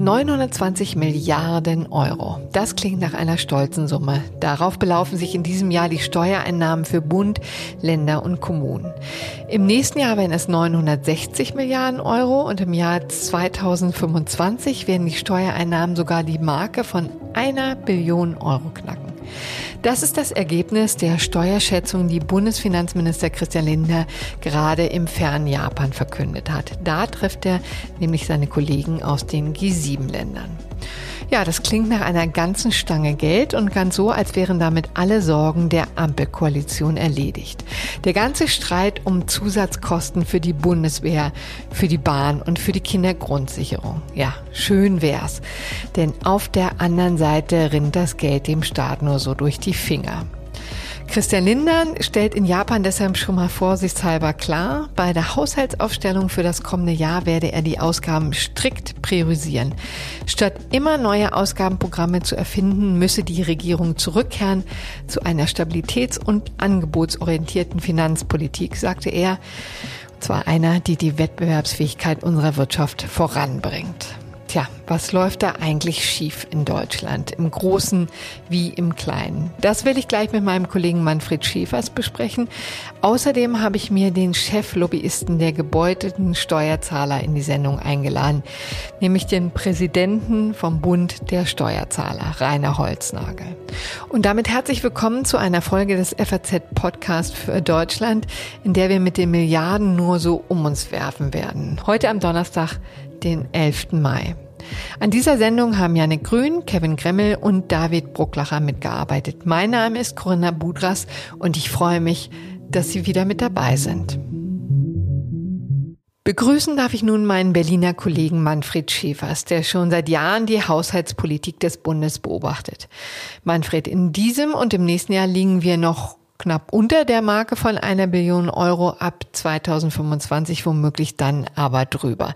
920 Milliarden Euro. Das klingt nach einer stolzen Summe. Darauf belaufen sich in diesem Jahr die Steuereinnahmen für Bund, Länder und Kommunen. Im nächsten Jahr werden es 960 Milliarden Euro und im Jahr 2025 werden die Steuereinnahmen sogar die Marke von einer Billion Euro knacken. Das ist das Ergebnis der Steuerschätzung, die Bundesfinanzminister Christian Lindner gerade im fernen Japan verkündet hat. Da trifft er nämlich seine Kollegen aus den G7-Ländern. Ja, das klingt nach einer ganzen Stange Geld und ganz so, als wären damit alle Sorgen der Ampelkoalition erledigt. Der ganze Streit um Zusatzkosten für die Bundeswehr, für die Bahn und für die Kindergrundsicherung. Ja, schön wär's. Denn auf der anderen Seite rinnt das Geld dem Staat nur so durch die Finger. Christian Lindern stellt in Japan deshalb schon mal vorsichtshalber klar, bei der Haushaltsaufstellung für das kommende Jahr werde er die Ausgaben strikt priorisieren. Statt immer neue Ausgabenprogramme zu erfinden, müsse die Regierung zurückkehren zu einer stabilitäts- und angebotsorientierten Finanzpolitik, sagte er. Und zwar einer, die die Wettbewerbsfähigkeit unserer Wirtschaft voranbringt. Tja, was läuft da eigentlich schief in Deutschland, im Großen wie im Kleinen? Das will ich gleich mit meinem Kollegen Manfred Schäfers besprechen. Außerdem habe ich mir den Cheflobbyisten der gebeutelten Steuerzahler in die Sendung eingeladen, nämlich den Präsidenten vom Bund der Steuerzahler, Rainer Holznagel. Und damit herzlich willkommen zu einer Folge des FAZ Podcast für Deutschland, in der wir mit den Milliarden nur so um uns werfen werden. Heute am Donnerstag, den 11. Mai. An dieser Sendung haben Janik Grün, Kevin Gremmel und David Brucklacher mitgearbeitet. Mein Name ist Corinna Budras und ich freue mich, dass Sie wieder mit dabei sind. Begrüßen darf ich nun meinen Berliner Kollegen Manfred Schäfers, der schon seit Jahren die Haushaltspolitik des Bundes beobachtet. Manfred, in diesem und im nächsten Jahr liegen wir noch knapp unter der Marke von einer Billion Euro ab 2025 womöglich dann aber drüber.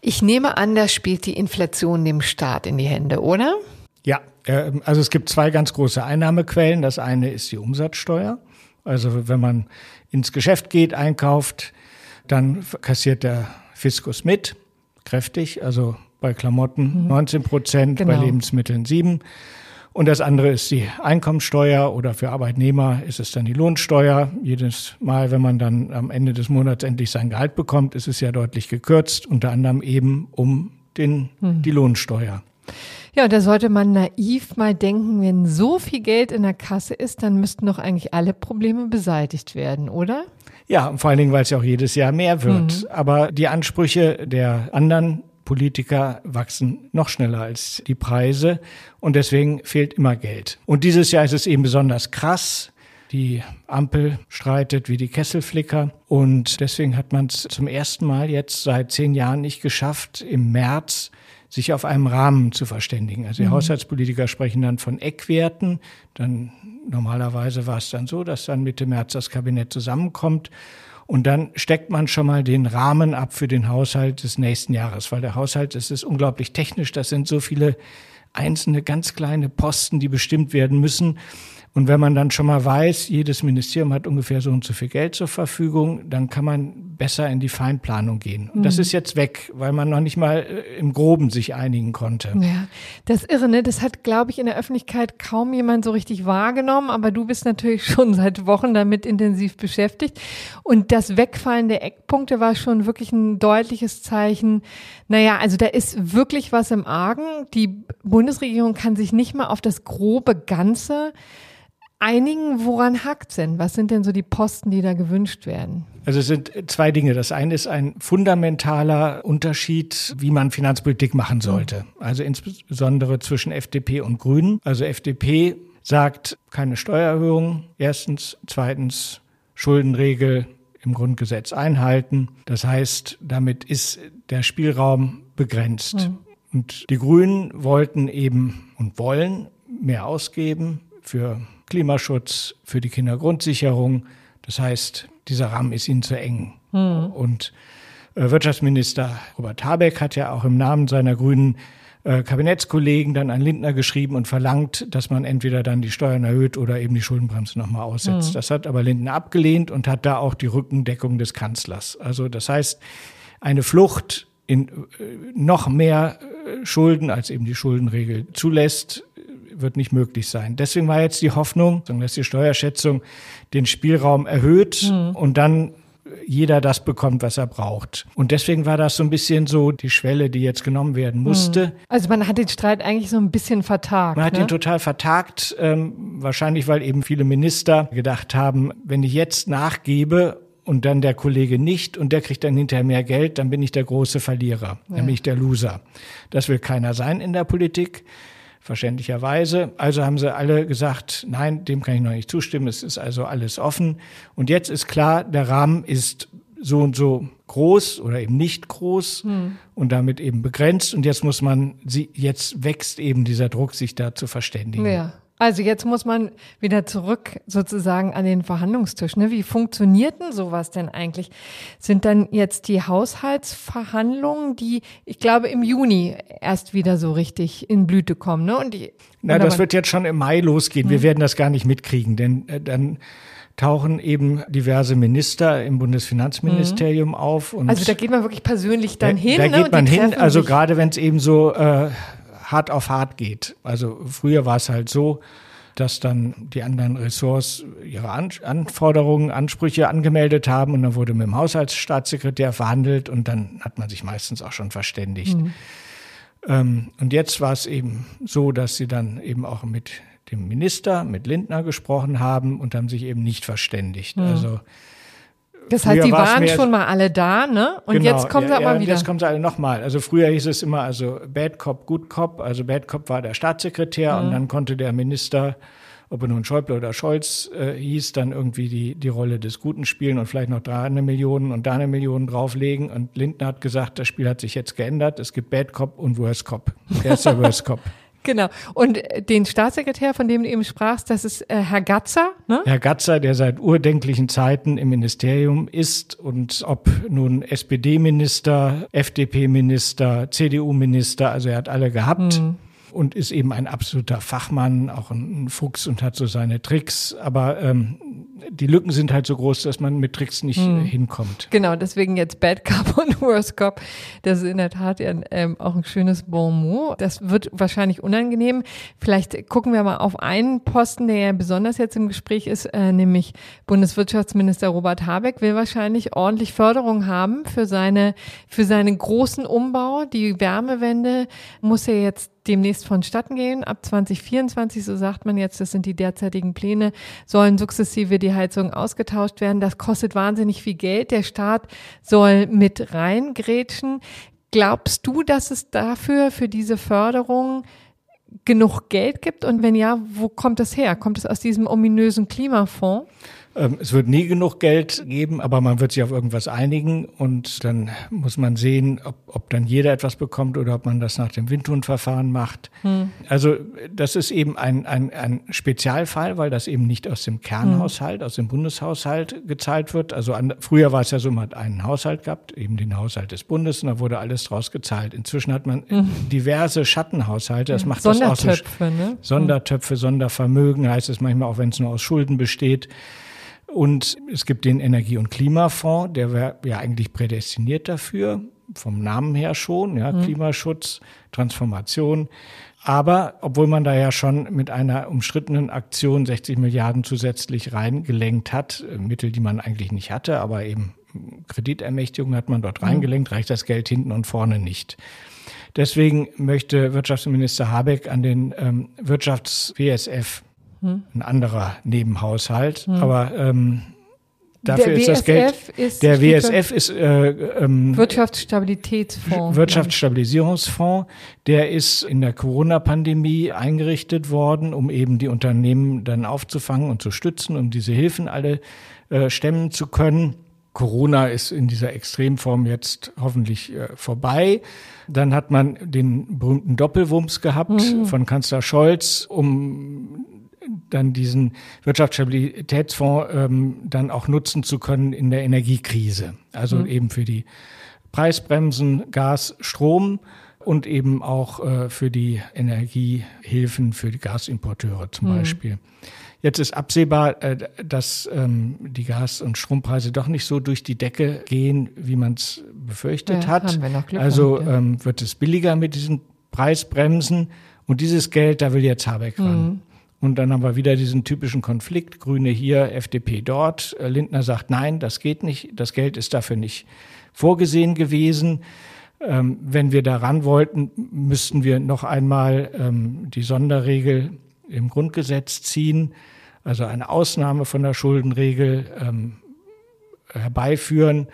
Ich nehme an, das spielt die Inflation dem Staat in die Hände, oder? Ja, äh, also es gibt zwei ganz große Einnahmequellen. Das eine ist die Umsatzsteuer. Also wenn man ins Geschäft geht, einkauft, dann kassiert der Fiskus mit, kräftig. Also bei Klamotten 19 mhm. Prozent, genau. bei Lebensmitteln 7. Und das andere ist die Einkommensteuer oder für Arbeitnehmer ist es dann die Lohnsteuer. Jedes Mal, wenn man dann am Ende des Monats endlich sein Gehalt bekommt, ist es ja deutlich gekürzt, unter anderem eben um den, hm. die Lohnsteuer. Ja, da sollte man naiv mal denken, wenn so viel Geld in der Kasse ist, dann müssten doch eigentlich alle Probleme beseitigt werden, oder? Ja, vor allen Dingen, weil es ja auch jedes Jahr mehr wird. Mhm. Aber die Ansprüche der anderen Politiker wachsen noch schneller als die Preise und deswegen fehlt immer Geld. Und dieses Jahr ist es eben besonders krass. Die Ampel streitet wie die Kesselflicker und deswegen hat man es zum ersten Mal jetzt seit zehn Jahren nicht geschafft, im März sich auf einem Rahmen zu verständigen. Also die mhm. Haushaltspolitiker sprechen dann von Eckwerten. Dann normalerweise war es dann so, dass dann Mitte März das Kabinett zusammenkommt und dann steckt man schon mal den Rahmen ab für den Haushalt des nächsten Jahres, weil der Haushalt, das ist unglaublich technisch, das sind so viele einzelne ganz kleine Posten, die bestimmt werden müssen. Und wenn man dann schon mal weiß, jedes Ministerium hat ungefähr so und so viel Geld zur Verfügung, dann kann man besser in die Feinplanung gehen. Und das mhm. ist jetzt weg, weil man noch nicht mal äh, im Groben sich einigen konnte. Ja, das ist irre, ne? Das hat, glaube ich, in der Öffentlichkeit kaum jemand so richtig wahrgenommen, aber du bist natürlich schon seit Wochen damit intensiv beschäftigt. Und das Wegfallen der Eckpunkte war schon wirklich ein deutliches Zeichen. Naja, also da ist wirklich was im Argen. Die Bundesregierung kann sich nicht mal auf das grobe Ganze einigen, woran hakt denn? Was sind denn so die Posten, die da gewünscht werden? Also es sind zwei Dinge. Das eine ist ein fundamentaler Unterschied, wie man Finanzpolitik machen sollte. Also insbesondere zwischen FDP und Grünen. Also FDP sagt keine Steuererhöhung. Erstens. Zweitens Schuldenregel im Grundgesetz einhalten. Das heißt, damit ist der Spielraum begrenzt. Mhm. Und die Grünen wollten eben und wollen mehr ausgeben für Klimaschutz, für die Kindergrundsicherung. Das heißt, dieser Rahmen ist ihnen zu eng. Mhm. Und äh, Wirtschaftsminister Robert Habeck hat ja auch im Namen seiner Grünen äh, Kabinettskollegen dann an Lindner geschrieben und verlangt, dass man entweder dann die Steuern erhöht oder eben die Schuldenbremse nochmal aussetzt. Mhm. Das hat aber Lindner abgelehnt und hat da auch die Rückendeckung des Kanzlers. Also das heißt, eine Flucht in äh, noch mehr äh, Schulden, als eben die Schuldenregel zulässt, wird nicht möglich sein. Deswegen war jetzt die Hoffnung, dass die Steuerschätzung den Spielraum erhöht mhm. und dann jeder das bekommt, was er braucht. Und deswegen war das so ein bisschen so die Schwelle, die jetzt genommen werden musste. Hm. Also man hat den Streit eigentlich so ein bisschen vertagt. Man hat ne? ihn total vertagt, ähm, wahrscheinlich weil eben viele Minister gedacht haben, wenn ich jetzt nachgebe und dann der Kollege nicht und der kriegt dann hinterher mehr Geld, dann bin ich der große Verlierer, ja. nämlich der Loser. Das will keiner sein in der Politik verständlicherweise. Also haben sie alle gesagt, nein, dem kann ich noch nicht zustimmen, es ist also alles offen. Und jetzt ist klar, der Rahmen ist so und so groß oder eben nicht groß hm. und damit eben begrenzt. Und jetzt muss man sie, jetzt wächst eben dieser Druck, sich da zu verständigen. Ja. Also jetzt muss man wieder zurück sozusagen an den Verhandlungstisch. Ne? Wie funktioniert denn sowas denn eigentlich? Sind dann jetzt die Haushaltsverhandlungen, die, ich glaube, im Juni erst wieder so richtig in Blüte kommen? Ne? Und die, Na, das wird jetzt schon im Mai losgehen. Hm. Wir werden das gar nicht mitkriegen, denn äh, dann tauchen eben diverse Minister im Bundesfinanzministerium mhm. auf. also da geht man wirklich persönlich dann hin. Da, da ne? geht man hin, also gerade wenn es eben so äh, hart auf hart geht. Also früher war es halt so, dass dann die anderen Ressorts ihre An Anforderungen, Ansprüche angemeldet haben und dann wurde mit dem Haushaltsstaatssekretär verhandelt und dann hat man sich meistens auch schon verständigt. Mhm. Ähm, und jetzt war es eben so, dass sie dann eben auch mit dem Minister, mit Lindner gesprochen haben und haben sich eben nicht verständigt. Mhm. Also das heißt, die waren schon mal alle da, ne? Und genau, jetzt kommen sie ja, aber ja, wieder. Jetzt kommen sie alle nochmal. Also früher hieß es immer, also Bad Cop, Good Cop. Also Bad Cop war der Staatssekretär mhm. und dann konnte der Minister, ob er nun Schäuble oder Scholz äh, hieß, dann irgendwie die, die Rolle des Guten spielen und vielleicht noch da eine Million und da eine Million drauflegen. Und Lindner hat gesagt, das Spiel hat sich jetzt geändert. Es gibt Bad Cop und Worst Cop. Er ist der Worst Cop. Genau. Und den Staatssekretär, von dem du eben sprachst, das ist äh, Herr Gatzer. Ne? Herr Gatzer, der seit urdenklichen Zeiten im Ministerium ist und ob nun SPD-Minister, FDP-Minister, CDU-Minister, also er hat alle gehabt. Mhm und ist eben ein absoluter Fachmann, auch ein Fuchs und hat so seine Tricks. Aber ähm, die Lücken sind halt so groß, dass man mit Tricks nicht hm. hinkommt. Genau, deswegen jetzt Bad Cop und Worst Cop. Das ist in der Tat ja, ähm, auch ein schönes Bon mot. Das wird wahrscheinlich unangenehm. Vielleicht gucken wir mal auf einen Posten, der ja besonders jetzt im Gespräch ist, äh, nämlich Bundeswirtschaftsminister Robert Habeck will wahrscheinlich ordentlich Förderung haben für seine, für seinen großen Umbau. Die Wärmewende muss ja jetzt demnächst vonstatten gehen. Ab 2024, so sagt man jetzt, das sind die derzeitigen Pläne, sollen sukzessive die Heizungen ausgetauscht werden. Das kostet wahnsinnig viel Geld. Der Staat soll mit reingrätschen. Glaubst du, dass es dafür, für diese Förderung genug Geld gibt? Und wenn ja, wo kommt das her? Kommt es aus diesem ominösen Klimafonds? Ähm, es wird nie genug Geld geben, aber man wird sich auf irgendwas einigen und dann muss man sehen, ob, ob dann jeder etwas bekommt oder ob man das nach dem Windhundverfahren macht. Hm. Also das ist eben ein, ein, ein Spezialfall, weil das eben nicht aus dem Kernhaushalt, hm. aus dem Bundeshaushalt gezahlt wird. Also an, früher war es ja so, man hat einen Haushalt gehabt, eben den Haushalt des Bundes und da wurde alles draus gezahlt. Inzwischen hat man hm. diverse Schattenhaushalte, das macht das auch so. Ne? Sondertöpfe, Sondervermögen heißt es manchmal auch, wenn es nur aus Schulden besteht. Und es gibt den Energie- und Klimafonds, der wäre ja eigentlich prädestiniert dafür, vom Namen her schon, ja, mhm. Klimaschutz, Transformation. Aber obwohl man da ja schon mit einer umstrittenen Aktion 60 Milliarden zusätzlich reingelenkt hat, äh, Mittel, die man eigentlich nicht hatte, aber eben Kreditermächtigung hat man dort mhm. reingelenkt, reicht das Geld hinten und vorne nicht. Deswegen möchte Wirtschaftsminister Habeck an den ähm, Wirtschafts-WSF hm. ein anderer Nebenhaushalt. Hm. Aber ähm, dafür ist das Geld. Ist der WSF ist äh, ähm, Wirtschaftsstabilitätsfonds. Wirtschaftsstabilisierungsfonds. Der ist in der Corona-Pandemie eingerichtet worden, um eben die Unternehmen dann aufzufangen und zu stützen, um diese Hilfen alle äh, stemmen zu können. Corona ist in dieser Extremform jetzt hoffentlich äh, vorbei. Dann hat man den berühmten Doppelwumms gehabt mhm. von Kanzler Scholz, um dann diesen Wirtschaftsstabilitätsfonds ähm, dann auch nutzen zu können in der Energiekrise. Also mhm. eben für die Preisbremsen, Gas, Strom und eben auch äh, für die Energiehilfen für die Gasimporteure zum mhm. Beispiel. Jetzt ist absehbar, äh, dass ähm, die Gas- und Strompreise doch nicht so durch die Decke gehen, wie man es befürchtet ja, hat. also ähm, wird es billiger mit diesen Preisbremsen. Und dieses Geld, da will jetzt Habeck ran. Mhm. Und dann haben wir wieder diesen typischen Konflikt, Grüne hier, FDP dort. Äh, Lindner sagt, nein, das geht nicht, das Geld ist dafür nicht vorgesehen gewesen. Ähm, wenn wir daran wollten, müssten wir noch einmal ähm, die Sonderregel im Grundgesetz ziehen, also eine Ausnahme von der Schuldenregel ähm, herbeiführen.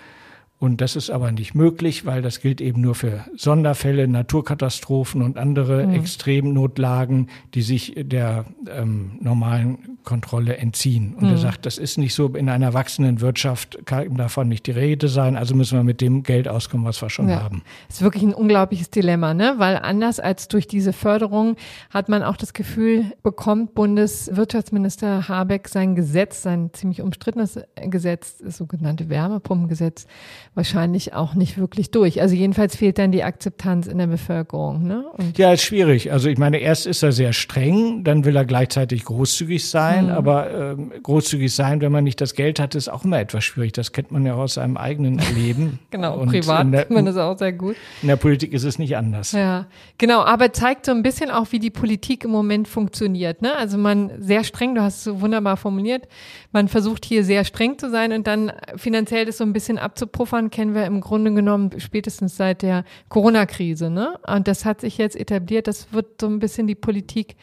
Und das ist aber nicht möglich, weil das gilt eben nur für Sonderfälle, Naturkatastrophen und andere mhm. Extremnotlagen, die sich der ähm, normalen Kontrolle entziehen. Und mhm. er sagt, das ist nicht so, in einer wachsenden Wirtschaft kann davon nicht die Rede sein, also müssen wir mit dem Geld auskommen, was wir schon ja. haben. Das ist wirklich ein unglaubliches Dilemma, ne? weil anders als durch diese Förderung hat man auch das Gefühl, bekommt Bundeswirtschaftsminister Habeck sein Gesetz, sein ziemlich umstrittenes Gesetz, das sogenannte Wärmepumpengesetz, wahrscheinlich auch nicht wirklich durch. Also jedenfalls fehlt dann die Akzeptanz in der Bevölkerung. Ne? Und ja, ist schwierig. Also ich meine, erst ist er sehr streng, dann will er gleichzeitig großzügig sein, mhm. aber ähm, großzügig sein, wenn man nicht das Geld hat, ist auch immer etwas schwierig. Das kennt man ja aus seinem eigenen Leben. genau, Und privat der, kennt man das auch sehr gut. In der Politik ist es nicht anders. Ja, genau, aber zeigt so ein bisschen auch, wie die Politik im Moment funktioniert. Ne? Also man sehr streng, du hast es so wunderbar formuliert, man versucht hier sehr streng zu sein und dann finanziell das so ein bisschen abzupuffern kennen wir im Grunde genommen spätestens seit der Corona-Krise. Ne? Und das hat sich jetzt etabliert. Das wird so ein bisschen die Politik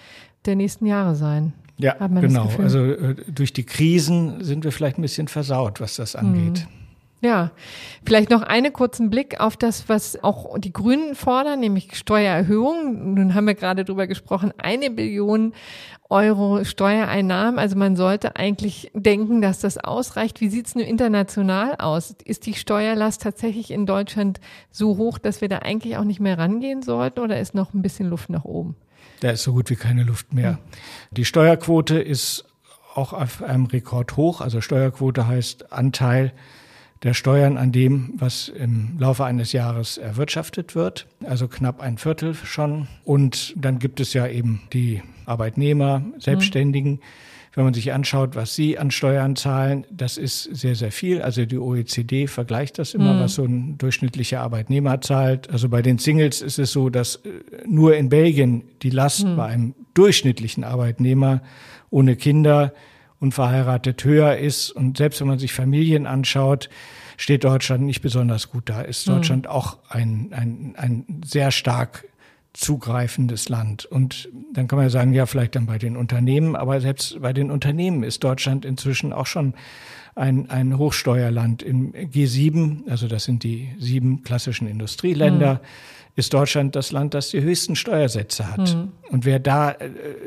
der nächsten Jahre sein. Ja, genau. Also äh, durch die Krisen sind wir vielleicht ein bisschen versaut, was das angeht. Mhm. Ja, vielleicht noch einen kurzen Blick auf das, was auch die Grünen fordern, nämlich Steuererhöhung. Nun haben wir gerade drüber gesprochen, eine Billion Euro Steuereinnahmen. Also man sollte eigentlich denken, dass das ausreicht. Wie sieht's nun international aus? Ist die Steuerlast tatsächlich in Deutschland so hoch, dass wir da eigentlich auch nicht mehr rangehen sollten oder ist noch ein bisschen Luft nach oben? Da ist so gut wie keine Luft mehr. Die Steuerquote ist auch auf einem Rekord hoch. Also Steuerquote heißt Anteil der Steuern an dem, was im Laufe eines Jahres erwirtschaftet wird, also knapp ein Viertel schon. Und dann gibt es ja eben die Arbeitnehmer, Selbstständigen. Mhm. Wenn man sich anschaut, was sie an Steuern zahlen, das ist sehr, sehr viel. Also die OECD vergleicht das immer, mhm. was so ein durchschnittlicher Arbeitnehmer zahlt. Also bei den Singles ist es so, dass äh, nur in Belgien die Last mhm. bei einem durchschnittlichen Arbeitnehmer ohne Kinder unverheiratet höher ist. Und selbst wenn man sich Familien anschaut, steht Deutschland nicht besonders gut da. Ist hm. Deutschland mhm. auch ein, ein, ein sehr stark zugreifendes Land. Und dann kann man ja sagen, ja, vielleicht dann bei den Unternehmen, aber selbst bei den Unternehmen ist Deutschland inzwischen auch schon ein, ein Hochsteuerland. Im G7, also das sind die sieben klassischen Industrieländer, mhm ist Deutschland das Land, das die höchsten Steuersätze hat. Mhm. Und wer da äh,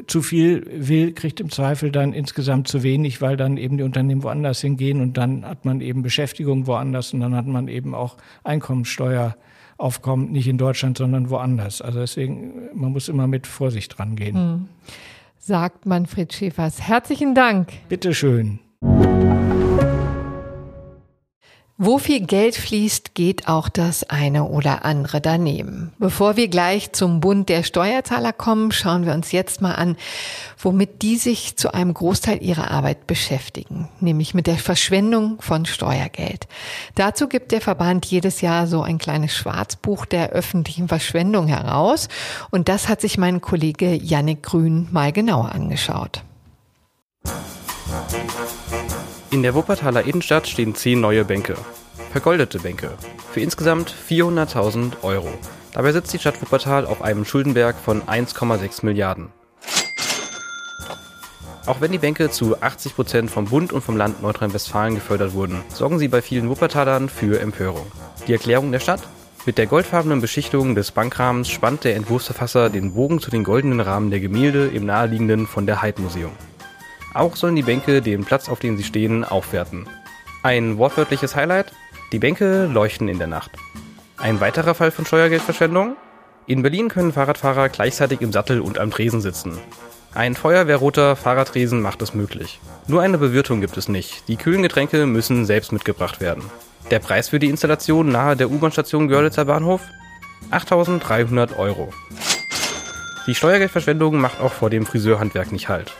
zu viel will, kriegt im Zweifel dann insgesamt zu wenig, weil dann eben die Unternehmen woanders hingehen und dann hat man eben Beschäftigung woanders und dann hat man eben auch Einkommensteueraufkommen, nicht in Deutschland, sondern woanders. Also deswegen, man muss immer mit Vorsicht rangehen. Mhm. Sagt Manfred Schäfers. Herzlichen Dank. Bitteschön. Wo viel Geld fließt, geht auch das eine oder andere daneben. Bevor wir gleich zum Bund der Steuerzahler kommen, schauen wir uns jetzt mal an, womit die sich zu einem Großteil ihrer Arbeit beschäftigen, nämlich mit der Verschwendung von Steuergeld. Dazu gibt der Verband jedes Jahr so ein kleines Schwarzbuch der öffentlichen Verschwendung heraus und das hat sich mein Kollege Yannick Grün mal genauer angeschaut. In der Wuppertaler Innenstadt stehen zehn neue Bänke. Vergoldete Bänke. Für insgesamt 400.000 Euro. Dabei sitzt die Stadt Wuppertal auf einem Schuldenberg von 1,6 Milliarden. Auch wenn die Bänke zu 80 Prozent vom Bund und vom Land Nordrhein-Westfalen gefördert wurden, sorgen sie bei vielen Wuppertalern für Empörung. Die Erklärung der Stadt? Mit der goldfarbenen Beschichtung des Bankrahmens spannt der Entwurfsverfasser den Bogen zu den goldenen Rahmen der Gemälde im naheliegenden von der Heid Museum. Auch sollen die Bänke den Platz, auf dem sie stehen, aufwerten. Ein wortwörtliches Highlight? Die Bänke leuchten in der Nacht. Ein weiterer Fall von Steuergeldverschwendung? In Berlin können Fahrradfahrer gleichzeitig im Sattel und am Tresen sitzen. Ein feuerwehrroter Fahrradtresen macht es möglich. Nur eine Bewirtung gibt es nicht. Die kühlen Getränke müssen selbst mitgebracht werden. Der Preis für die Installation nahe der U-Bahn-Station Görlitzer Bahnhof? 8.300 Euro. Die Steuergeldverschwendung macht auch vor dem Friseurhandwerk nicht halt.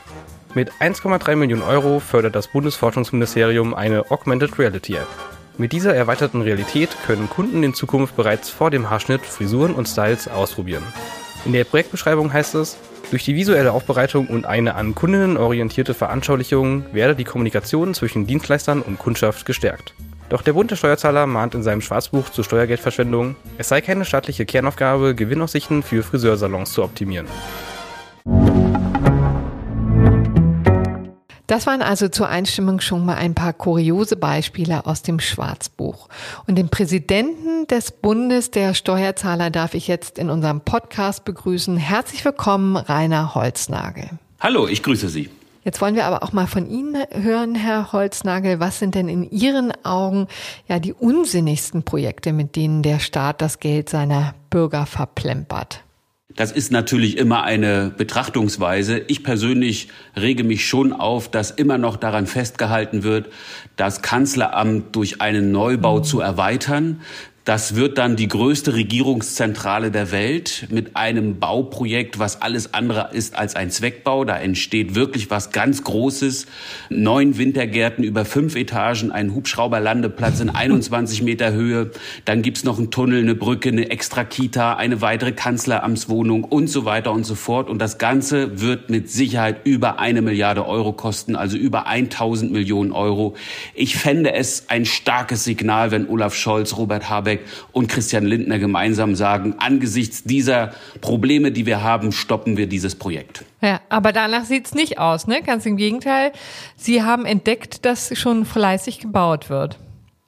Mit 1,3 Millionen Euro fördert das Bundesforschungsministerium eine Augmented Reality App. Mit dieser erweiterten Realität können Kunden in Zukunft bereits vor dem Haarschnitt Frisuren und Styles ausprobieren. In der Projektbeschreibung heißt es, durch die visuelle Aufbereitung und eine an Kundinnen orientierte Veranschaulichung werde die Kommunikation zwischen Dienstleistern und Kundschaft gestärkt. Doch der bunte Steuerzahler mahnt in seinem Schwarzbuch zur Steuergeldverschwendung, es sei keine staatliche Kernaufgabe, Gewinnaussichten für Friseursalons zu optimieren. Das waren also zur Einstimmung schon mal ein paar kuriose Beispiele aus dem Schwarzbuch. Und den Präsidenten des Bundes der Steuerzahler darf ich jetzt in unserem Podcast begrüßen. Herzlich willkommen, Rainer Holznagel. Hallo, ich grüße Sie. Jetzt wollen wir aber auch mal von Ihnen hören, Herr Holznagel. Was sind denn in Ihren Augen ja die unsinnigsten Projekte, mit denen der Staat das Geld seiner Bürger verplempert? Das ist natürlich immer eine Betrachtungsweise. Ich persönlich rege mich schon auf, dass immer noch daran festgehalten wird, das Kanzleramt durch einen Neubau mhm. zu erweitern. Das wird dann die größte Regierungszentrale der Welt mit einem Bauprojekt, was alles andere ist als ein Zweckbau. Da entsteht wirklich was ganz Großes. Neun Wintergärten über fünf Etagen, ein Hubschrauberlandeplatz in 21 Meter Höhe. Dann gibt's noch einen Tunnel, eine Brücke, eine extra Kita, eine weitere Kanzleramtswohnung und so weiter und so fort. Und das Ganze wird mit Sicherheit über eine Milliarde Euro kosten, also über 1000 Millionen Euro. Ich fände es ein starkes Signal, wenn Olaf Scholz, Robert Habeck Habeck und Christian Lindner gemeinsam sagen, angesichts dieser Probleme, die wir haben, stoppen wir dieses Projekt. Ja, aber danach sieht's nicht aus, ne? Ganz im Gegenteil. Sie haben entdeckt, dass schon fleißig gebaut wird.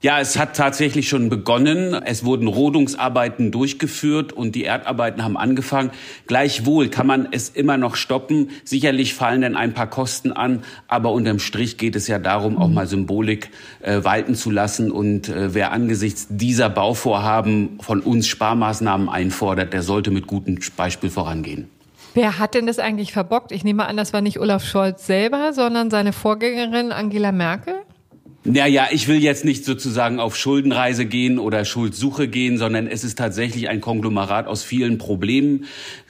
Ja, es hat tatsächlich schon begonnen. Es wurden Rodungsarbeiten durchgeführt und die Erdarbeiten haben angefangen. Gleichwohl kann man es immer noch stoppen. Sicherlich fallen dann ein paar Kosten an, aber unterm Strich geht es ja darum, auch mal Symbolik äh, walten zu lassen. Und äh, wer angesichts dieser Bauvorhaben von uns Sparmaßnahmen einfordert, der sollte mit gutem Beispiel vorangehen. Wer hat denn das eigentlich verbockt? Ich nehme an, das war nicht Olaf Scholz selber, sondern seine Vorgängerin Angela Merkel? Naja, ich will jetzt nicht sozusagen auf Schuldenreise gehen oder Schuldsuche gehen, sondern es ist tatsächlich ein Konglomerat aus vielen Problemen.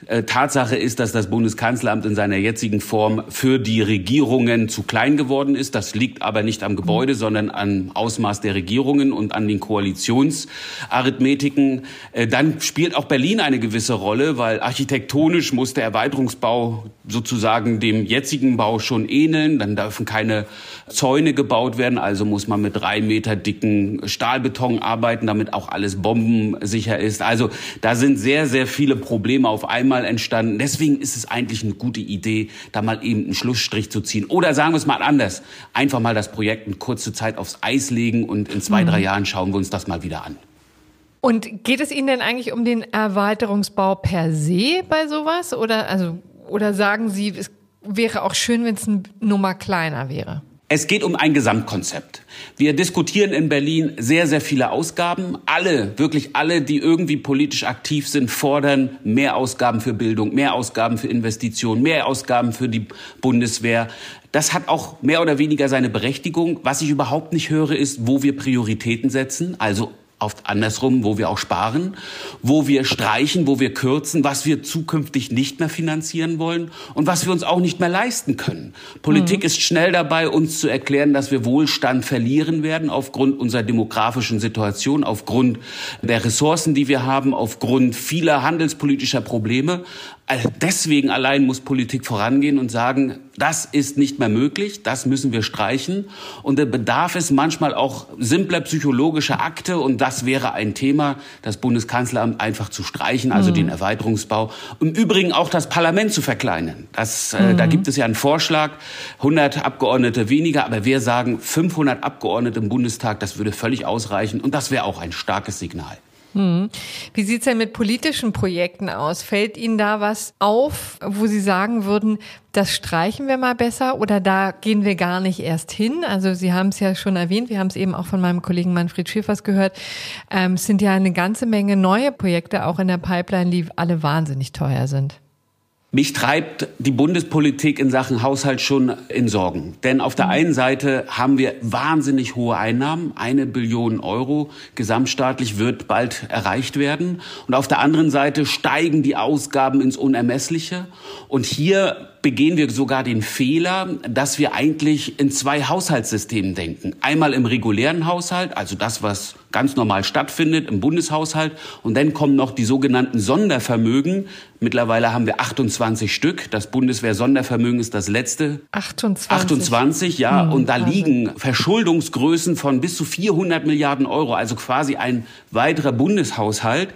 Äh, Tatsache ist, dass das Bundeskanzleramt in seiner jetzigen Form für die Regierungen zu klein geworden ist. Das liegt aber nicht am Gebäude, sondern am Ausmaß der Regierungen und an den Koalitionsarithmetiken. Äh, dann spielt auch Berlin eine gewisse Rolle, weil architektonisch muss der Erweiterungsbau sozusagen dem jetzigen Bau schon ähneln. Dann dürfen keine Zäune gebaut werden, also muss man mit drei Meter dicken Stahlbeton arbeiten, damit auch alles bombensicher ist. Also da sind sehr, sehr viele Probleme auf einmal entstanden. Deswegen ist es eigentlich eine gute Idee, da mal eben einen Schlussstrich zu ziehen. Oder sagen wir es mal anders, einfach mal das Projekt eine kurze Zeit aufs Eis legen und in zwei, mhm. drei Jahren schauen wir uns das mal wieder an. Und geht es Ihnen denn eigentlich um den Erweiterungsbau per se bei sowas? Oder, also, oder sagen Sie, es wäre auch schön, wenn es eine Nummer kleiner wäre? Es geht um ein Gesamtkonzept. Wir diskutieren in Berlin sehr, sehr viele Ausgaben. Alle, wirklich alle, die irgendwie politisch aktiv sind, fordern mehr Ausgaben für Bildung, mehr Ausgaben für Investitionen, mehr Ausgaben für die Bundeswehr. Das hat auch mehr oder weniger seine Berechtigung. Was ich überhaupt nicht höre, ist, wo wir Prioritäten setzen. Also oft andersrum, wo wir auch sparen, wo wir streichen, wo wir kürzen, was wir zukünftig nicht mehr finanzieren wollen und was wir uns auch nicht mehr leisten können. Politik mhm. ist schnell dabei, uns zu erklären, dass wir Wohlstand verlieren werden aufgrund unserer demografischen Situation, aufgrund der Ressourcen, die wir haben, aufgrund vieler handelspolitischer Probleme. Also deswegen allein muss Politik vorangehen und sagen, das ist nicht mehr möglich, das müssen wir streichen. Und der Bedarf ist manchmal auch simpler psychologischer Akte und das wäre ein Thema, das Bundeskanzleramt einfach zu streichen, also mhm. den Erweiterungsbau. Im Übrigen auch das Parlament zu verkleinern. Das, äh, mhm. Da gibt es ja einen Vorschlag, 100 Abgeordnete weniger, aber wir sagen 500 Abgeordnete im Bundestag, das würde völlig ausreichen und das wäre auch ein starkes Signal. Hm. Wie sieht's denn mit politischen Projekten aus? Fällt Ihnen da was auf, wo Sie sagen würden, das streichen wir mal besser oder da gehen wir gar nicht erst hin? Also Sie haben es ja schon erwähnt, wir haben es eben auch von meinem Kollegen Manfred Schiffers gehört. Ähm, es sind ja eine ganze Menge neue Projekte auch in der Pipeline, die alle wahnsinnig teuer sind. Mich treibt die Bundespolitik in Sachen Haushalt schon in Sorgen. Denn auf der mhm. einen Seite haben wir wahnsinnig hohe Einnahmen. Eine Billion Euro gesamtstaatlich wird bald erreicht werden. Und auf der anderen Seite steigen die Ausgaben ins Unermessliche. Und hier begehen wir sogar den Fehler, dass wir eigentlich in zwei Haushaltssystemen denken. Einmal im regulären Haushalt, also das, was ganz normal stattfindet im Bundeshaushalt. Und dann kommen noch die sogenannten Sondervermögen. Mittlerweile haben wir 28 Stück. Das Bundeswehr-Sondervermögen ist das letzte. 28. 28, ja. Hm, und da liegen Verschuldungsgrößen von bis zu 400 Milliarden Euro, also quasi ein weiterer Bundeshaushalt.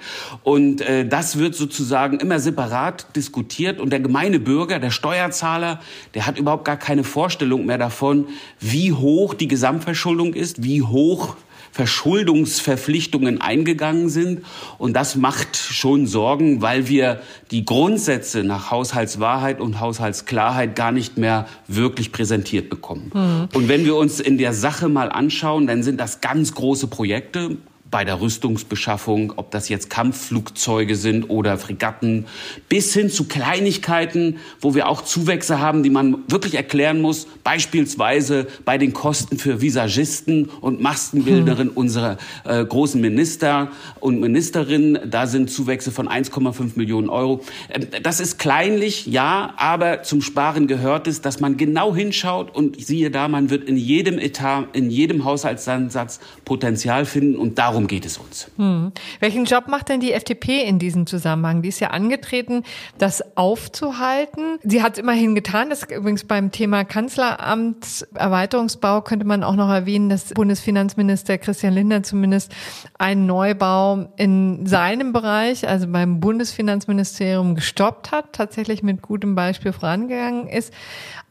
Und äh, das wird sozusagen immer separat diskutiert. Und der gemeine Bürger, der Steuerzahler, der hat überhaupt gar keine Vorstellung mehr davon, wie hoch die Gesamtverschuldung ist, wie hoch Verschuldungsverpflichtungen eingegangen sind. Und das macht schon Sorgen, weil wir die Grundsätze nach Haushaltswahrheit und Haushaltsklarheit gar nicht mehr wirklich präsentiert bekommen. Mhm. Und wenn wir uns in der Sache mal anschauen, dann sind das ganz große Projekte bei der Rüstungsbeschaffung, ob das jetzt Kampfflugzeuge sind oder Fregatten, bis hin zu Kleinigkeiten, wo wir auch Zuwächse haben, die man wirklich erklären muss, beispielsweise bei den Kosten für Visagisten und Maskenbilderinnen hm. unserer äh, großen Minister und Ministerinnen. Da sind Zuwächse von 1,5 Millionen Euro. Ähm, das ist kleinlich, ja, aber zum Sparen gehört es, dass man genau hinschaut und siehe da, man wird in jedem Etat, in jedem Haushaltsansatz Potenzial finden und darum Darum geht es uns. Hm. Welchen Job macht denn die FDP in diesem Zusammenhang? Die ist ja angetreten, das aufzuhalten. Sie hat es immerhin getan. Das übrigens beim Thema Kanzleramtserweiterungsbau könnte man auch noch erwähnen, dass Bundesfinanzminister Christian Lindner zumindest einen Neubau in seinem Bereich, also beim Bundesfinanzministerium, gestoppt hat, tatsächlich mit gutem Beispiel vorangegangen ist.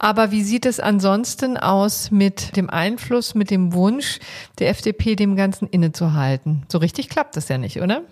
Aber wie sieht es ansonsten aus mit dem Einfluss, mit dem Wunsch der FDP, dem Ganzen innezuhalten? So richtig klappt das ja nicht, oder?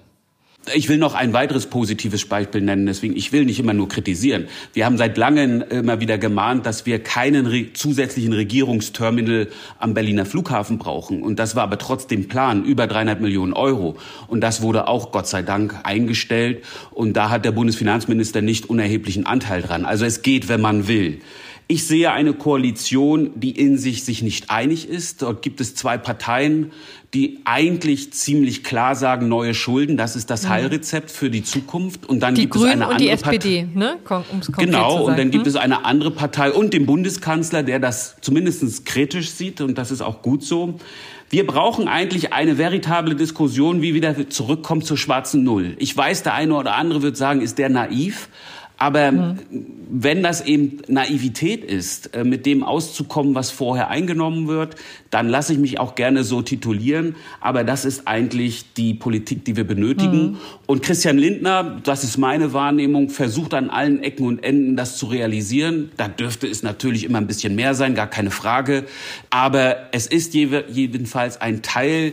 Ich will noch ein weiteres positives Beispiel nennen, deswegen ich will nicht immer nur kritisieren. Wir haben seit langem immer wieder gemahnt, dass wir keinen re zusätzlichen Regierungsterminal am Berliner Flughafen brauchen. Und das war aber trotzdem Plan, über 300 Millionen Euro. Und das wurde auch Gott sei Dank eingestellt. Und da hat der Bundesfinanzminister nicht unerheblichen Anteil dran. Also es geht, wenn man will. Ich sehe eine Koalition, die in sich sich nicht einig ist. Dort gibt es zwei Parteien, die eigentlich ziemlich klar sagen, neue Schulden, das ist das mhm. Heilrezept für die Zukunft. Und dann die gibt Grünen es eine und andere die SPD, Partei, ne? Um's genau, und dann gibt hm? es eine andere Partei und den Bundeskanzler, der das zumindest kritisch sieht, und das ist auch gut so. Wir brauchen eigentlich eine veritable Diskussion, wie wieder zurückkommt zur schwarzen Null. Ich weiß, der eine oder andere wird sagen, ist der naiv. Aber mhm. wenn das eben Naivität ist, äh, mit dem auszukommen, was vorher eingenommen wird, dann lasse ich mich auch gerne so titulieren. Aber das ist eigentlich die Politik, die wir benötigen. Mhm. Und Christian Lindner, das ist meine Wahrnehmung, versucht an allen Ecken und Enden das zu realisieren. Da dürfte es natürlich immer ein bisschen mehr sein, gar keine Frage. Aber es ist jedenfalls ein Teil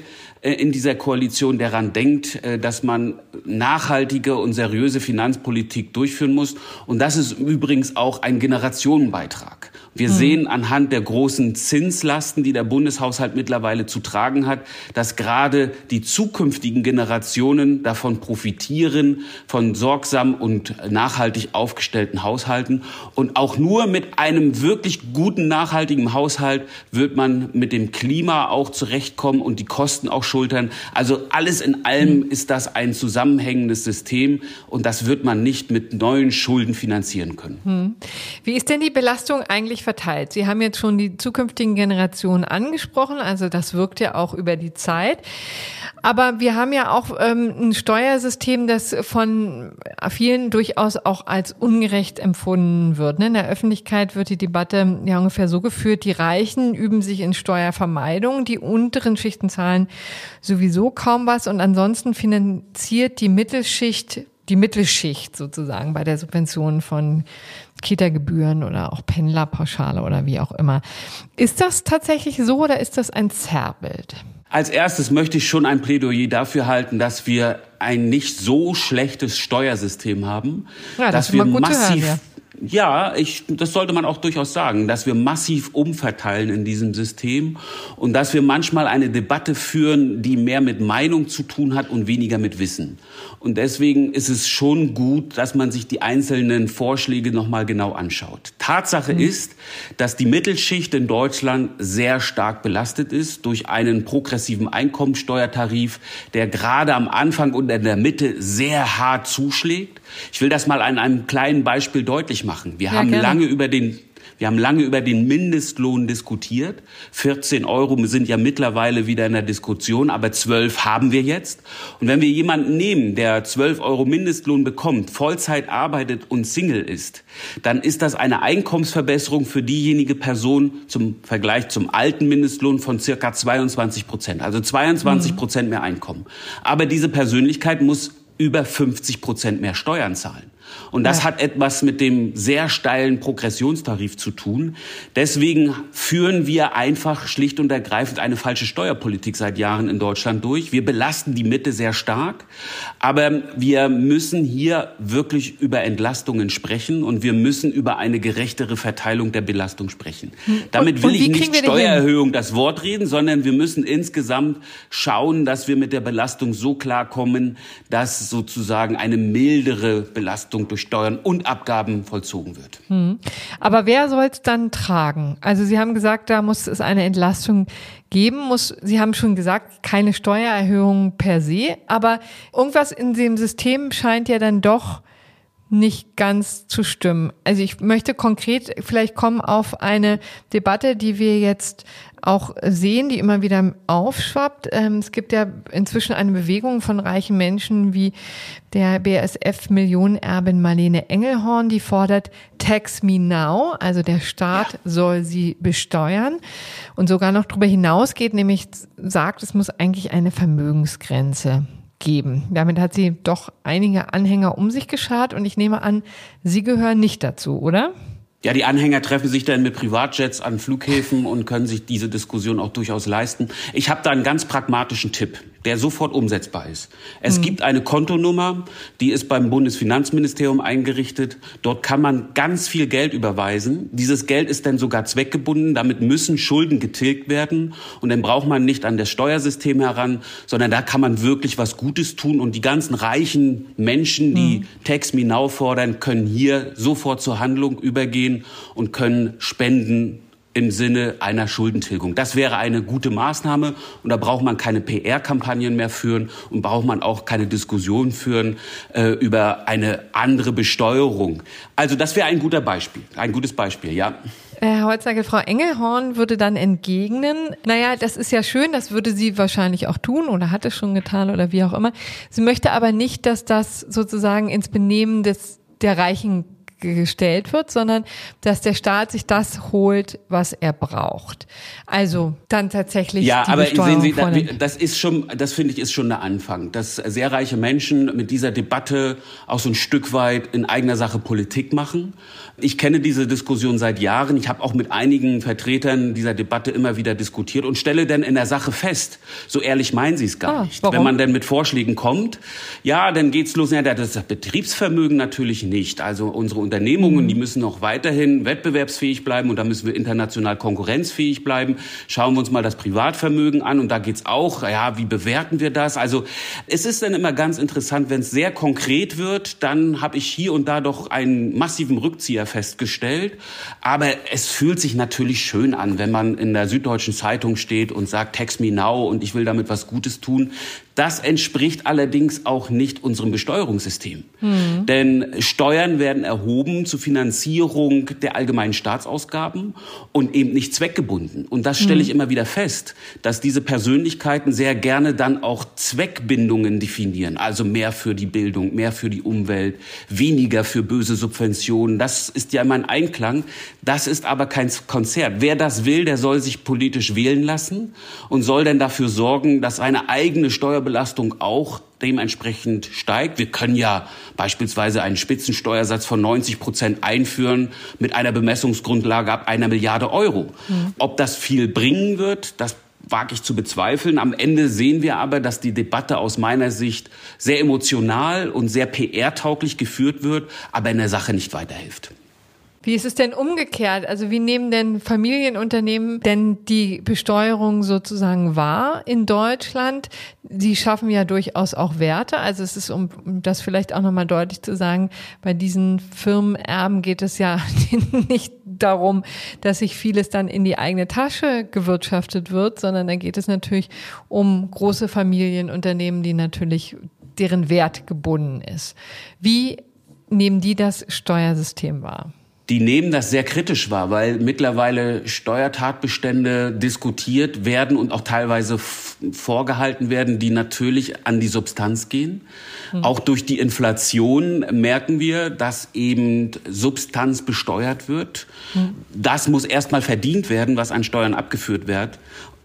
in dieser Koalition daran denkt, äh, dass man nachhaltige und seriöse Finanzpolitik durchführen muss. Und das ist übrigens auch ein Generationenbeitrag. Wir mhm. sehen anhand der großen Zinslasten, die der Bundeshaushalt mittlerweile zu tragen hat, dass gerade die zukünftigen Generationen davon profitieren, von sorgsam und nachhaltig aufgestellten Haushalten. Und auch nur mit einem wirklich guten, nachhaltigen Haushalt wird man mit dem Klima auch zurechtkommen und die Kosten auch schultern. Also alles in allem mhm. ist das ein zusammenhängendes System und das wird man nicht mit neuen Schulden finanzieren können. Mhm. Wie ist denn die Belastung eigentlich verteilt. Sie haben jetzt schon die zukünftigen Generationen angesprochen, also das wirkt ja auch über die Zeit. Aber wir haben ja auch ähm, ein Steuersystem, das von vielen durchaus auch als ungerecht empfunden wird. Ne? In der Öffentlichkeit wird die Debatte ja ungefähr so geführt, die Reichen üben sich in Steuervermeidung, die unteren Schichten zahlen sowieso kaum was und ansonsten finanziert die Mittelschicht die Mittelschicht sozusagen bei der Subvention von Kita-Gebühren oder auch Pendlerpauschale oder wie auch immer. Ist das tatsächlich so oder ist das ein Zerrbild? Als erstes möchte ich schon ein Plädoyer dafür halten, dass wir ein nicht so schlechtes Steuersystem haben, ja, das dass wir massiv hören, ja Ja, ich, das sollte man auch durchaus sagen, dass wir massiv umverteilen in diesem System und dass wir manchmal eine Debatte führen, die mehr mit Meinung zu tun hat und weniger mit Wissen. Und deswegen ist es schon gut, dass man sich die einzelnen Vorschläge nochmal genau anschaut. Tatsache mhm. ist, dass die Mittelschicht in Deutschland sehr stark belastet ist durch einen progressiven Einkommensteuertarif, der gerade am Anfang und in der Mitte sehr hart zuschlägt. Ich will das mal an einem kleinen Beispiel deutlich machen. Wir ja, haben gerne. lange über den wir haben lange über den Mindestlohn diskutiert. 14 Euro sind ja mittlerweile wieder in der Diskussion, aber 12 haben wir jetzt. Und wenn wir jemanden nehmen, der 12 Euro Mindestlohn bekommt, Vollzeit arbeitet und Single ist, dann ist das eine Einkommensverbesserung für diejenige Person zum Vergleich zum alten Mindestlohn von circa 22 Prozent. Also 22 Prozent mehr Einkommen. Aber diese Persönlichkeit muss über 50 Prozent mehr Steuern zahlen. Und das ja. hat etwas mit dem sehr steilen Progressionstarif zu tun. Deswegen führen wir einfach schlicht und ergreifend eine falsche Steuerpolitik seit Jahren in Deutschland durch. Wir belasten die Mitte sehr stark. Aber wir müssen hier wirklich über Entlastungen sprechen und wir müssen über eine gerechtere Verteilung der Belastung sprechen. Hm. Damit will ich nicht Steuererhöhung das Wort reden, sondern wir müssen insgesamt schauen, dass wir mit der Belastung so klarkommen, dass sozusagen eine mildere Belastung Entlastung durch Steuern und Abgaben vollzogen wird. Hm. Aber wer soll es dann tragen? Also Sie haben gesagt, da muss es eine Entlastung geben. Muss, Sie haben schon gesagt, keine Steuererhöhung per se, aber irgendwas in dem System scheint ja dann doch nicht ganz zu stimmen. Also ich möchte konkret vielleicht kommen auf eine Debatte, die wir jetzt auch sehen, die immer wieder aufschwappt. Ähm, es gibt ja inzwischen eine Bewegung von reichen Menschen wie der BSF-Millionenerbin Marlene Engelhorn, die fordert Tax Me Now, also der Staat ja. soll sie besteuern und sogar noch darüber hinausgeht, nämlich sagt, es muss eigentlich eine Vermögensgrenze geben. Damit hat sie doch einige Anhänger um sich geschart und ich nehme an, Sie gehören nicht dazu, oder? Ja, die Anhänger treffen sich dann mit Privatjets an Flughäfen und können sich diese Diskussion auch durchaus leisten. Ich habe da einen ganz pragmatischen Tipp der sofort umsetzbar ist. Es mhm. gibt eine Kontonummer, die ist beim Bundesfinanzministerium eingerichtet. Dort kann man ganz viel Geld überweisen. Dieses Geld ist dann sogar zweckgebunden. Damit müssen Schulden getilgt werden. Und dann braucht man nicht an das Steuersystem heran, sondern da kann man wirklich was Gutes tun. Und die ganzen reichen Menschen, die mhm. Tax Me Now fordern, können hier sofort zur Handlung übergehen und können spenden im Sinne einer Schuldentilgung. Das wäre eine gute Maßnahme und da braucht man keine PR-Kampagnen mehr führen und braucht man auch keine Diskussion führen äh, über eine andere Besteuerung. Also das wäre ein guter Beispiel, ein gutes Beispiel, ja. Herr Holzagel, Frau Engelhorn würde dann entgegnen, naja, das ist ja schön, das würde sie wahrscheinlich auch tun oder hat es schon getan oder wie auch immer. Sie möchte aber nicht, dass das sozusagen ins Benehmen des der reichen gestellt wird, sondern dass der Staat sich das holt, was er braucht. Also dann tatsächlich ja, die aber sehen Sie, das ist schon, das finde ich ist schon der Anfang, dass sehr reiche Menschen mit dieser Debatte auch so ein Stück weit in eigener Sache Politik machen. Ich kenne diese Diskussion seit Jahren. Ich habe auch mit einigen Vertretern dieser Debatte immer wieder diskutiert und stelle dann in der Sache fest, so ehrlich meinen sie es gar ah, nicht. Warum? Wenn man dann mit Vorschlägen kommt, ja, dann geht's los. Ja, das Betriebsvermögen natürlich nicht. Also unsere Unternehmungen, die müssen noch weiterhin wettbewerbsfähig bleiben und da müssen wir international konkurrenzfähig bleiben. Schauen wir uns mal das Privatvermögen an und da geht's auch, ja, wie bewerten wir das? Also es ist dann immer ganz interessant, wenn es sehr konkret wird, dann habe ich hier und da doch einen massiven Rückzieher festgestellt. Aber es fühlt sich natürlich schön an, wenn man in der Süddeutschen Zeitung steht und sagt, text me now und ich will damit was Gutes tun. Das entspricht allerdings auch nicht unserem Besteuerungssystem. Mhm. Denn Steuern werden erhoben zur Finanzierung der allgemeinen Staatsausgaben und eben nicht zweckgebunden. Und das stelle ich mhm. immer wieder fest, dass diese Persönlichkeiten sehr gerne dann auch Zweckbindungen definieren. Also mehr für die Bildung, mehr für die Umwelt, weniger für böse Subventionen. Das ist ja immer ein Einklang. Das ist aber kein Konzert. Wer das will, der soll sich politisch wählen lassen und soll dann dafür sorgen, dass eine eigene Steuer Steuerbelastung auch dementsprechend steigt. Wir können ja beispielsweise einen Spitzensteuersatz von 90 Prozent einführen mit einer Bemessungsgrundlage ab einer Milliarde Euro. Mhm. Ob das viel bringen wird, das wage ich zu bezweifeln. Am Ende sehen wir aber, dass die Debatte aus meiner Sicht sehr emotional und sehr PR-tauglich geführt wird, aber in der Sache nicht weiterhilft. Wie ist es denn umgekehrt? Also wie nehmen denn Familienunternehmen denn die Besteuerung sozusagen wahr in Deutschland? Sie schaffen ja durchaus auch Werte. Also es ist, um das vielleicht auch nochmal deutlich zu sagen, bei diesen Firmenerben geht es ja nicht darum, dass sich vieles dann in die eigene Tasche gewirtschaftet wird, sondern da geht es natürlich um große Familienunternehmen, die natürlich deren Wert gebunden ist. Wie nehmen die das Steuersystem wahr? Die nehmen das sehr kritisch wahr, weil mittlerweile Steuertatbestände diskutiert werden und auch teilweise vorgehalten werden, die natürlich an die Substanz gehen. Mhm. Auch durch die Inflation merken wir, dass eben Substanz besteuert wird. Mhm. Das muss erstmal verdient werden, was an Steuern abgeführt wird.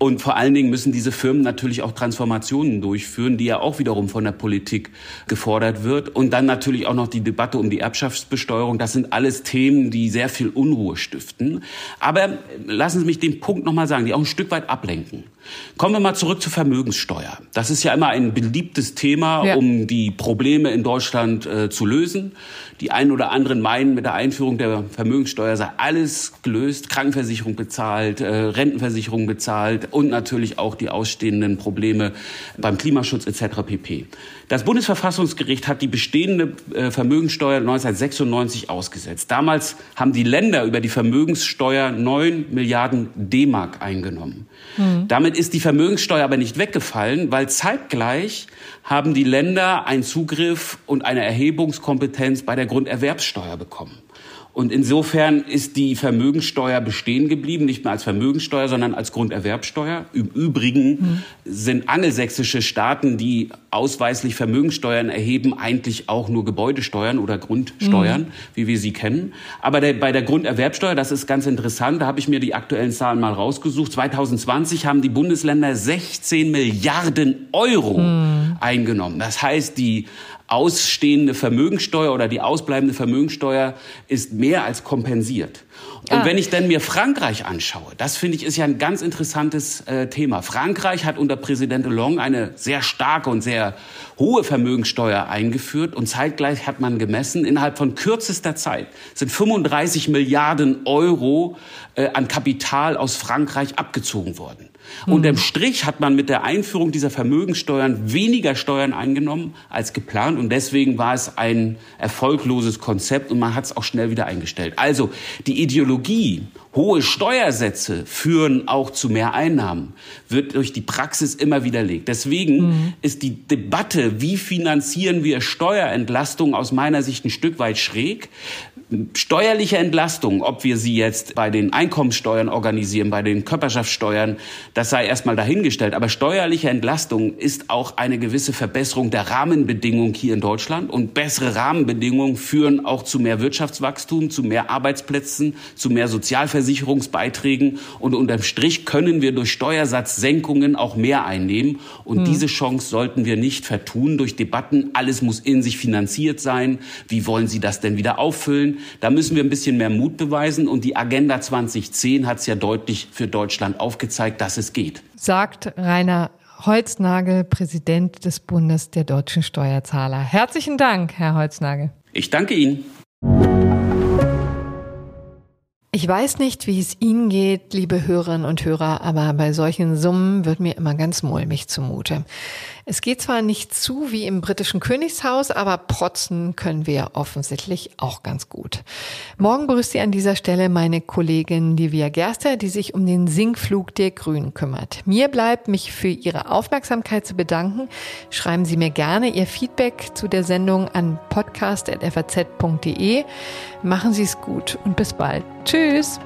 Und vor allen Dingen müssen diese Firmen natürlich auch Transformationen durchführen, die ja auch wiederum von der Politik gefordert wird. Und dann natürlich auch noch die Debatte um die Erbschaftsbesteuerung. Das sind alles Themen, die sehr viel Unruhe stiften. Aber lassen Sie mich den Punkt nochmal sagen, die auch ein Stück weit ablenken. Kommen wir mal zurück zur Vermögenssteuer. Das ist ja immer ein beliebtes Thema, ja. um die Probleme in Deutschland äh, zu lösen. Die einen oder anderen meinen, mit der Einführung der Vermögenssteuer sei alles gelöst, Krankenversicherung bezahlt, äh, Rentenversicherung bezahlt und natürlich auch die ausstehenden Probleme beim Klimaschutz etc. pp. Das Bundesverfassungsgericht hat die bestehende äh, Vermögenssteuer 1996 ausgesetzt. Damals haben die Länder über die Vermögenssteuer 9 Milliarden D-Mark eingenommen. Mhm. Damit ist die Vermögenssteuer aber nicht weggefallen, weil zeitgleich haben die Länder einen Zugriff und eine Erhebungskompetenz bei der Grunderwerbssteuer bekommen. Und insofern ist die Vermögensteuer bestehen geblieben, nicht mehr als Vermögensteuer, sondern als Grunderwerbsteuer. Im Übrigen mhm. sind angelsächsische Staaten, die ausweislich Vermögensteuern erheben, eigentlich auch nur Gebäudesteuern oder Grundsteuern, mhm. wie wir sie kennen. Aber der, bei der Grunderwerbsteuer, das ist ganz interessant, da habe ich mir die aktuellen Zahlen mal rausgesucht. 2020 haben die Bundesländer 16 Milliarden Euro mhm. eingenommen. Das heißt, die ausstehende Vermögensteuer oder die ausbleibende Vermögensteuer ist mehr als kompensiert. Und ah. wenn ich dann mir Frankreich anschaue, das finde ich ist ja ein ganz interessantes äh, Thema. Frankreich hat unter Präsident Hollande eine sehr starke und sehr hohe Vermögensteuer eingeführt und zeitgleich hat man gemessen, innerhalb von kürzester Zeit sind 35 Milliarden Euro äh, an Kapital aus Frankreich abgezogen worden. Mhm. Unterm Strich hat man mit der Einführung dieser Vermögenssteuern weniger Steuern eingenommen als geplant und deswegen war es ein erfolgloses Konzept und man hat es auch schnell wieder eingestellt. Also die Ideologie, hohe Steuersätze führen auch zu mehr Einnahmen, wird durch die Praxis immer widerlegt. Deswegen mhm. ist die Debatte, wie finanzieren wir Steuerentlastung aus meiner Sicht ein Stück weit schräg steuerliche Entlastung, ob wir sie jetzt bei den Einkommenssteuern organisieren, bei den Körperschaftssteuern, das sei erstmal dahingestellt. Aber steuerliche Entlastung ist auch eine gewisse Verbesserung der Rahmenbedingungen hier in Deutschland. Und bessere Rahmenbedingungen führen auch zu mehr Wirtschaftswachstum, zu mehr Arbeitsplätzen, zu mehr Sozialversicherungsbeiträgen. Und unterm Strich können wir durch Steuersatzsenkungen auch mehr einnehmen. Und hm. diese Chance sollten wir nicht vertun durch Debatten. Alles muss in sich finanziert sein. Wie wollen Sie das denn wieder auffüllen? Da müssen wir ein bisschen mehr Mut beweisen. Und die Agenda 2010 hat es ja deutlich für Deutschland aufgezeigt, dass es geht. Sagt Rainer Holznagel, Präsident des Bundes der deutschen Steuerzahler. Herzlichen Dank, Herr Holznagel. Ich danke Ihnen. Ich weiß nicht, wie es Ihnen geht, liebe Hörerinnen und Hörer, aber bei solchen Summen wird mir immer ganz mulmig zumute. Es geht zwar nicht zu wie im britischen Königshaus, aber protzen können wir offensichtlich auch ganz gut. Morgen begrüßt Sie an dieser Stelle meine Kollegin Livia Gerster, die sich um den Sinkflug der Grünen kümmert. Mir bleibt, mich für Ihre Aufmerksamkeit zu bedanken. Schreiben Sie mir gerne Ihr Feedback zu der Sendung an podcast.faz.de. Machen Sie es gut und bis bald. Tschüss!